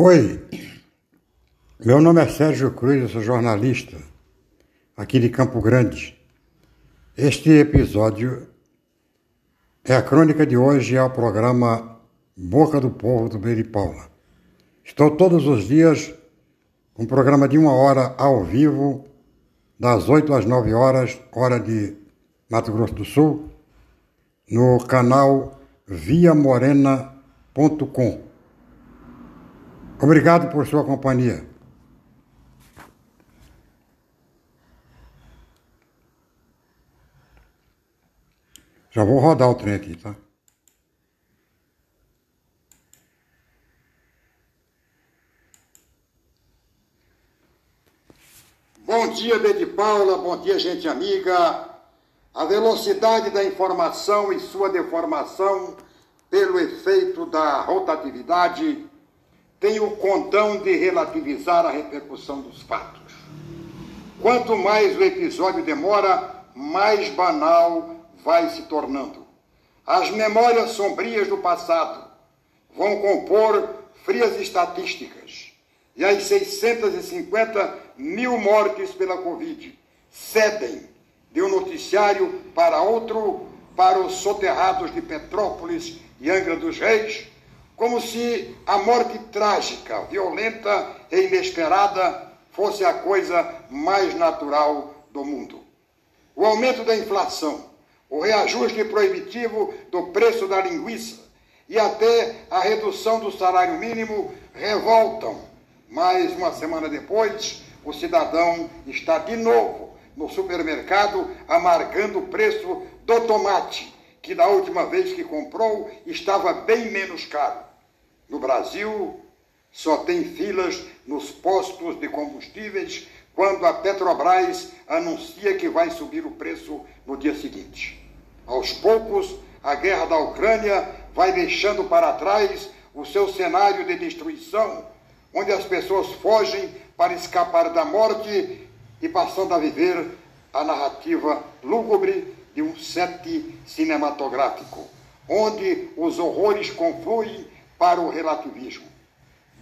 Oi, meu nome é Sérgio Cruz, eu sou jornalista aqui de Campo Grande. Este episódio é a crônica de hoje ao programa Boca do Povo do Beiri Paula. Estou todos os dias com um programa de uma hora ao vivo, das 8 às 9 horas, hora de Mato Grosso do Sul, no canal viamorena.com. Obrigado por sua companhia. Já vou rodar o trem aqui, tá? Bom dia, Bede Paula, bom dia, gente amiga. A velocidade da informação e sua deformação pelo efeito da rotatividade tem o condão de relativizar a repercussão dos fatos. Quanto mais o episódio demora, mais banal vai se tornando. As memórias sombrias do passado vão compor frias estatísticas. E as 650 mil mortes pela Covid cedem de um noticiário para outro para os soterrados de Petrópolis e Angra dos Reis como se a morte trágica, violenta e inesperada fosse a coisa mais natural do mundo. O aumento da inflação, o reajuste proibitivo do preço da linguiça e até a redução do salário mínimo revoltam. Mas uma semana depois, o cidadão está de novo no supermercado amargando o preço do tomate, que da última vez que comprou estava bem menos caro. No Brasil, só tem filas nos postos de combustíveis quando a Petrobras anuncia que vai subir o preço no dia seguinte. Aos poucos, a guerra da Ucrânia vai deixando para trás o seu cenário de destruição, onde as pessoas fogem para escapar da morte e passando a viver a narrativa lúgubre de um sete cinematográfico, onde os horrores confluem para o relativismo.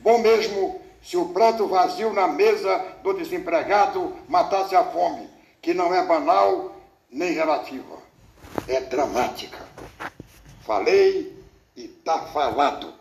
Bom mesmo se o prato vazio na mesa do desempregado matasse a fome, que não é banal nem relativa, é dramática. Falei e tá falado.